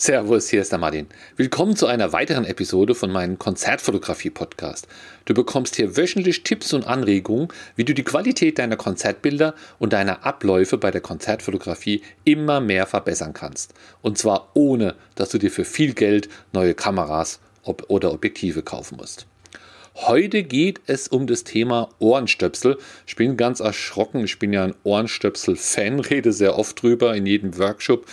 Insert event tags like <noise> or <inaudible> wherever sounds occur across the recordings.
Servus, hier ist der Martin. Willkommen zu einer weiteren Episode von meinem Konzertfotografie-Podcast. Du bekommst hier wöchentlich Tipps und Anregungen, wie du die Qualität deiner Konzertbilder und deiner Abläufe bei der Konzertfotografie immer mehr verbessern kannst. Und zwar ohne, dass du dir für viel Geld neue Kameras oder Objektive kaufen musst. Heute geht es um das Thema Ohrenstöpsel. Ich bin ganz erschrocken. Ich bin ja ein Ohrenstöpsel-Fan, rede sehr oft drüber in jedem Workshop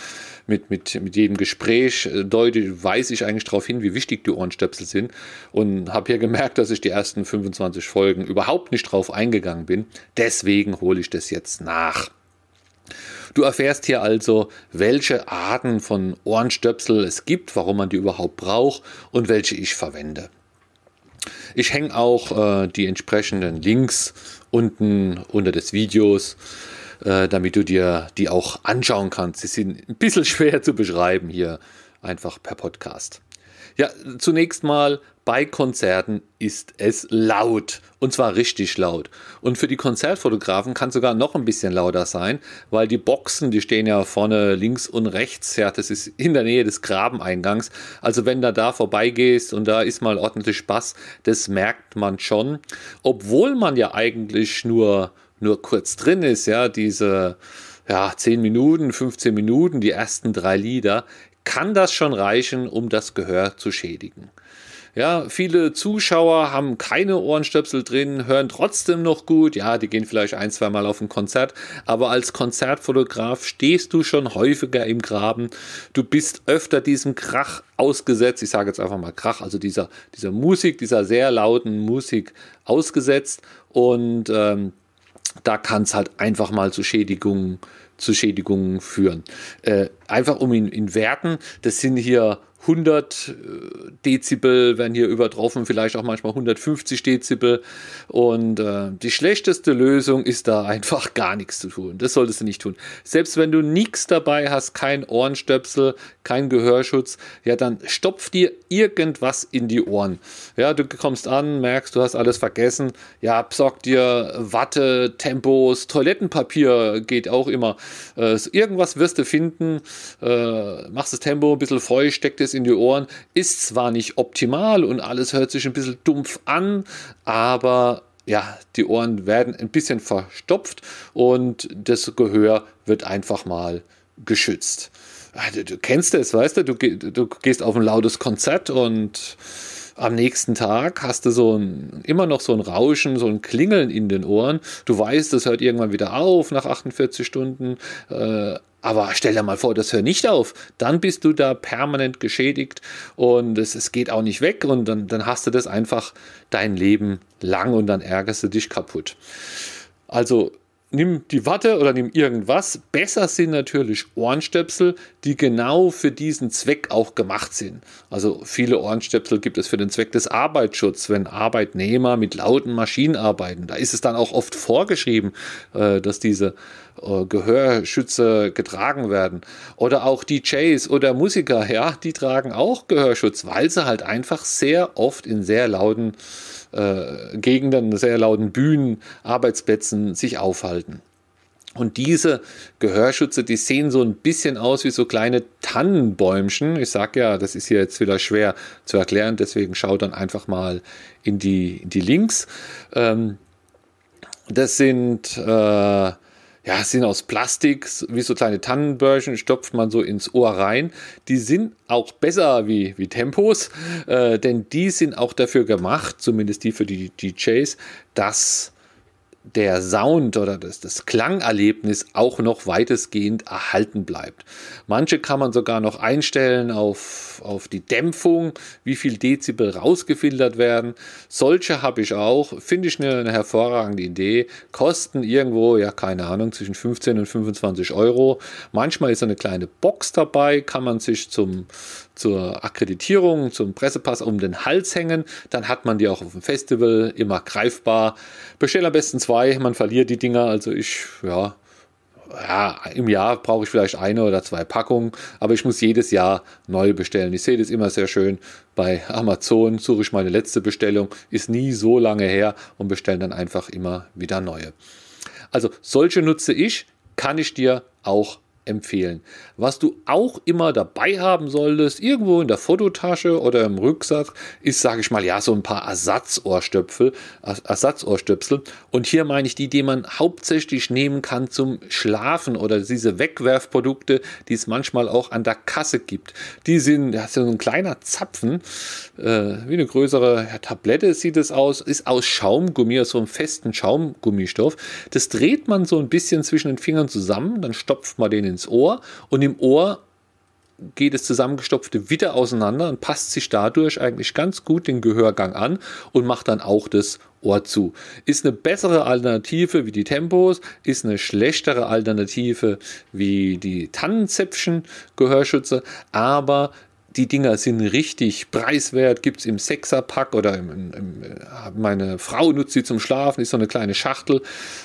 mit, mit, mit jedem Gespräch äh, deute, weise ich eigentlich darauf hin, wie wichtig die Ohrenstöpsel sind und habe hier gemerkt, dass ich die ersten 25 Folgen überhaupt nicht drauf eingegangen bin. Deswegen hole ich das jetzt nach. Du erfährst hier also, welche Arten von Ohrenstöpsel es gibt, warum man die überhaupt braucht und welche ich verwende. Ich hänge auch äh, die entsprechenden Links unten unter des Videos äh, damit du dir die auch anschauen kannst. Sie sind ein bisschen <laughs> schwer zu beschreiben hier einfach per Podcast. Ja, zunächst mal bei Konzerten ist es laut und zwar richtig laut. Und für die Konzertfotografen kann es sogar noch ein bisschen lauter sein, weil die Boxen, die stehen ja vorne links und rechts, ja, das ist in der Nähe des Grabeneingangs. Also wenn du da vorbeigehst und da ist mal ordentlich Spaß, das merkt man schon, obwohl man ja eigentlich nur nur kurz drin ist, ja, diese ja, 10 Minuten, 15 Minuten, die ersten drei Lieder, kann das schon reichen, um das Gehör zu schädigen. Ja, viele Zuschauer haben keine Ohrenstöpsel drin, hören trotzdem noch gut. Ja, die gehen vielleicht ein, zwei Mal auf ein Konzert, aber als Konzertfotograf stehst du schon häufiger im Graben. Du bist öfter diesem Krach ausgesetzt. Ich sage jetzt einfach mal Krach, also dieser, dieser Musik, dieser sehr lauten Musik ausgesetzt und ähm, da kann es halt einfach mal zu Schädigungen, zu Schädigungen führen. Äh, einfach um ihn in Werten, das sind hier 100 äh, Dezibel werden hier übertroffen, vielleicht auch manchmal 150 Dezibel. Und äh, die schlechteste Lösung ist da einfach gar nichts zu tun. Das solltest du nicht tun. Selbst wenn du nichts dabei hast, kein Ohrenstöpsel, kein Gehörschutz, ja, dann stopf dir irgendwas in die Ohren. Ja, du kommst an, merkst, du hast alles vergessen. Ja, besorg dir Watte, Tempos, Toilettenpapier geht auch immer. Äh, irgendwas wirst du finden. Äh, machst das Tempo ein bisschen feucht, steck es in die Ohren. Ist zwar nicht optimal und alles hört sich ein bisschen dumpf an, aber ja, die Ohren werden ein bisschen verstopft und das Gehör wird einfach mal geschützt. Du, du kennst es, weißt du, du, du gehst auf ein lautes Konzert und am nächsten Tag hast du so ein, immer noch so ein Rauschen, so ein Klingeln in den Ohren. Du weißt, das hört irgendwann wieder auf nach 48 Stunden. Äh, aber stell dir mal vor, das hört nicht auf. Dann bist du da permanent geschädigt und es, es geht auch nicht weg und dann, dann hast du das einfach dein Leben lang und dann ärgerst du dich kaputt. Also nimm die Watte oder nimm irgendwas. Besser sind natürlich Ohrenstöpsel, die genau für diesen Zweck auch gemacht sind. Also viele Ohrenstöpsel gibt es für den Zweck des Arbeitsschutzes, wenn Arbeitnehmer mit lauten Maschinen arbeiten. Da ist es dann auch oft vorgeschrieben, äh, dass diese äh, Gehörschütze getragen werden. Oder auch DJs oder Musiker, ja, die tragen auch Gehörschutz, weil sie halt einfach sehr oft in sehr lauten äh, Gegenden, sehr lauten Bühnen, Arbeitsplätzen sich aufhalten. Und diese Gehörschütze, die sehen so ein bisschen aus wie so kleine Tannenbäumchen. Ich sage ja, das ist hier jetzt wieder schwer zu erklären, deswegen schaut dann einfach mal in die, in die Links. Ähm, das sind äh, ja, sind aus Plastik, wie so kleine Tannenbörchen, stopft man so ins Ohr rein. Die sind auch besser wie, wie Tempos, äh, denn die sind auch dafür gemacht, zumindest die für die DJs, dass der Sound oder das, das Klangerlebnis auch noch weitestgehend erhalten bleibt. Manche kann man sogar noch einstellen auf, auf die Dämpfung, wie viel Dezibel rausgefiltert werden. Solche habe ich auch, finde ich eine, hervorragende Idee. Kosten irgendwo, ja keine Ahnung, zwischen 15 und 25 Euro. Manchmal ist eine kleine Box dabei, kann man sich zum, zur Akkreditierung, zum Pressepass um den Hals hängen. Dann hat man die auch auf dem Festival immer greifbar. Bestell am besten zwei, man verliert die Dinger. Also ich, ja, ja, im Jahr brauche ich vielleicht eine oder zwei Packungen, aber ich muss jedes Jahr neu bestellen. Ich sehe das immer sehr schön. Bei Amazon suche ich meine letzte Bestellung, ist nie so lange her und bestelle dann einfach immer wieder neue. Also solche nutze ich, kann ich dir auch empfehlen. Was du auch immer dabei haben solltest, irgendwo in der Fototasche oder im Rucksack, ist, sage ich mal, ja, so ein paar Ersatzohrstöpsel, Ersatzohrstöpsel. Und hier meine ich die, die man hauptsächlich nehmen kann zum Schlafen oder diese Wegwerfprodukte, die es manchmal auch an der Kasse gibt. Die sind, das ist so ein kleiner Zapfen, äh, wie eine größere ja, Tablette sieht es aus, ist aus Schaumgummi, aus so einem festen Schaumgummistoff. Das dreht man so ein bisschen zwischen den Fingern zusammen, dann stopft man den ins Ohr und im Ohr geht das zusammengestopfte wieder auseinander und passt sich dadurch eigentlich ganz gut den Gehörgang an und macht dann auch das Ohr zu. Ist eine bessere Alternative wie die Tempos, ist eine schlechtere Alternative wie die Tannenzäpfchen Gehörschütze, aber die Dinger sind richtig preiswert, gibt es im Sechserpack oder im, im, äh, meine Frau nutzt sie zum Schlafen, ist so eine kleine Schachtel.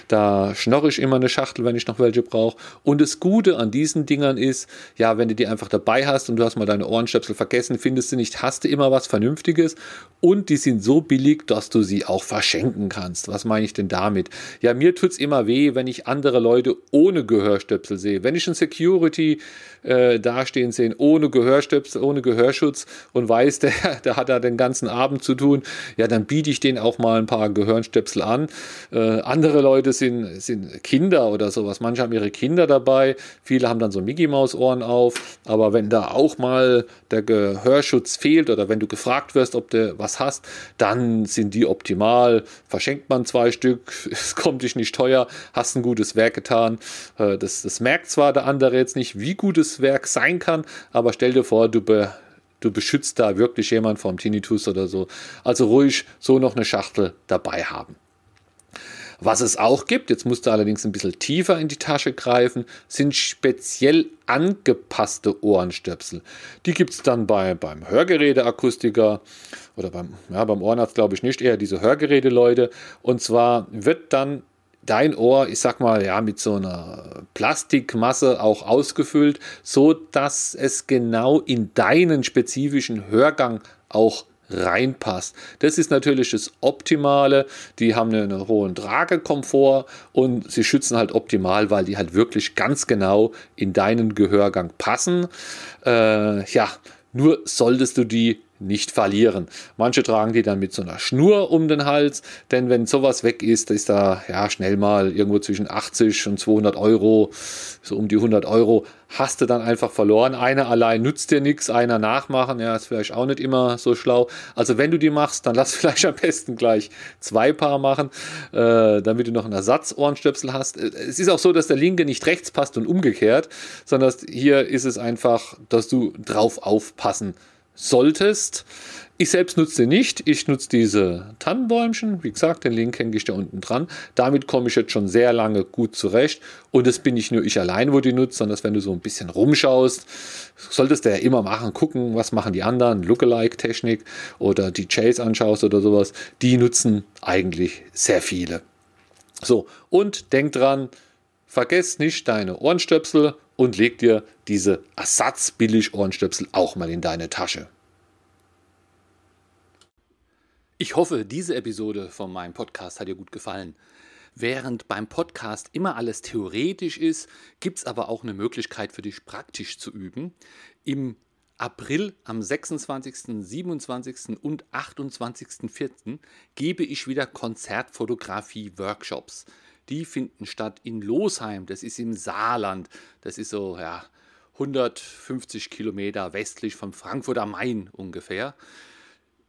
Da schnorre ich immer eine Schachtel, wenn ich noch welche brauche. Und das Gute an diesen Dingern ist, ja, wenn du die einfach dabei hast und du hast mal deine Ohrenstöpsel vergessen, findest du nicht, hast du immer was Vernünftiges. Und die sind so billig, dass du sie auch verschenken kannst. Was meine ich denn damit? Ja, mir tut es immer weh, wenn ich andere Leute ohne Gehörstöpsel sehe. Wenn ich einen Security äh, dastehen sehe, ohne Gehörstöpsel, ohne Gehörschutz und weiß, <laughs> der, der hat da den ganzen Abend zu tun, ja, dann biete ich denen auch mal ein paar Gehörnstöpsel an. Äh, andere Leute sind, sind Kinder oder sowas. Manche haben ihre Kinder dabei, viele haben dann so Mickey-Maus-Ohren auf. Aber wenn da auch mal der Gehörschutz fehlt oder wenn du gefragt wirst, ob du was hast, dann sind die optimal. Verschenkt man zwei Stück, <laughs> es kommt dich nicht teuer, hast ein gutes Werk getan. Äh, das, das merkt zwar der andere jetzt nicht, wie gutes Werk sein kann, aber stell dir vor, du be du beschützt da wirklich jemand vom Tinnitus oder so. Also ruhig so noch eine Schachtel dabei haben. Was es auch gibt, jetzt musst du allerdings ein bisschen tiefer in die Tasche greifen, sind speziell angepasste Ohrenstöpsel. Die gibt es dann bei, beim Hörgeräteakustiker oder beim, ja, beim Ohrenarzt glaube ich nicht, eher diese Hörgeräte-Leute. Und zwar wird dann dein Ohr, ich sag mal, ja, mit so einer Plastikmasse auch ausgefüllt, so dass es genau in deinen spezifischen Hörgang auch reinpasst. Das ist natürlich das Optimale. Die haben einen hohen Tragekomfort und sie schützen halt optimal, weil die halt wirklich ganz genau in deinen Gehörgang passen. Äh, ja, nur solltest du die nicht verlieren. Manche tragen die dann mit so einer Schnur um den Hals, denn wenn sowas weg ist, ist da ja schnell mal irgendwo zwischen 80 und 200 Euro, so um die 100 Euro, hast du dann einfach verloren. Einer allein nützt dir nichts, einer nachmachen, ja, ist vielleicht auch nicht immer so schlau. Also wenn du die machst, dann lass <laughs> vielleicht am besten gleich zwei Paar machen, äh, damit du noch einen Ersatzohrenstöpsel hast. Äh, es ist auch so, dass der linke nicht rechts passt und umgekehrt, sondern hier ist es einfach, dass du drauf aufpassen solltest. Ich selbst nutze nicht. Ich nutze diese Tannenbäumchen. Wie gesagt, den Link hänge ich da unten dran. Damit komme ich jetzt schon sehr lange gut zurecht. Und es bin nicht nur ich allein, wo die nutze, sondern wenn du so ein bisschen rumschaust, solltest du ja immer machen, gucken, was machen die anderen, Lookalike-Technik oder die Chase anschaust oder sowas. Die nutzen eigentlich sehr viele. So, und denk dran, vergesst nicht deine Ohrenstöpsel und leg dir diese Ersatz-Billig-Ohrenstöpsel auch mal in deine Tasche. Ich hoffe, diese Episode von meinem Podcast hat dir gut gefallen. Während beim Podcast immer alles theoretisch ist, gibt es aber auch eine Möglichkeit für dich praktisch zu üben. Im April am 26., 27. und 28.04. gebe ich wieder Konzertfotografie-Workshops. Die finden statt in Losheim, das ist im Saarland. Das ist so ja, 150 Kilometer westlich von Frankfurt am Main ungefähr.